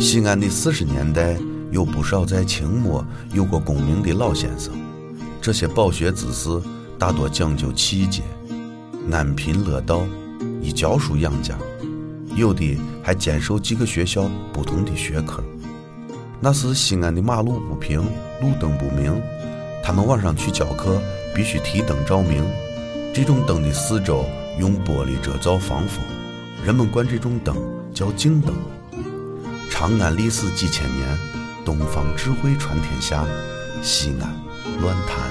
西安的四十年代有不少在清末有过功名的老先生，这些饱学之士大多讲究气节，安贫乐道，以教书养家，有的还兼授几个学校不同的学科。那时西安的马路不平，路灯不明，他们晚上去教课必须提灯照明，这种灯的四周用玻璃遮罩防风，人们管这种灯叫镜灯。长安历史几千年，东方智慧传天下，西安乱谈。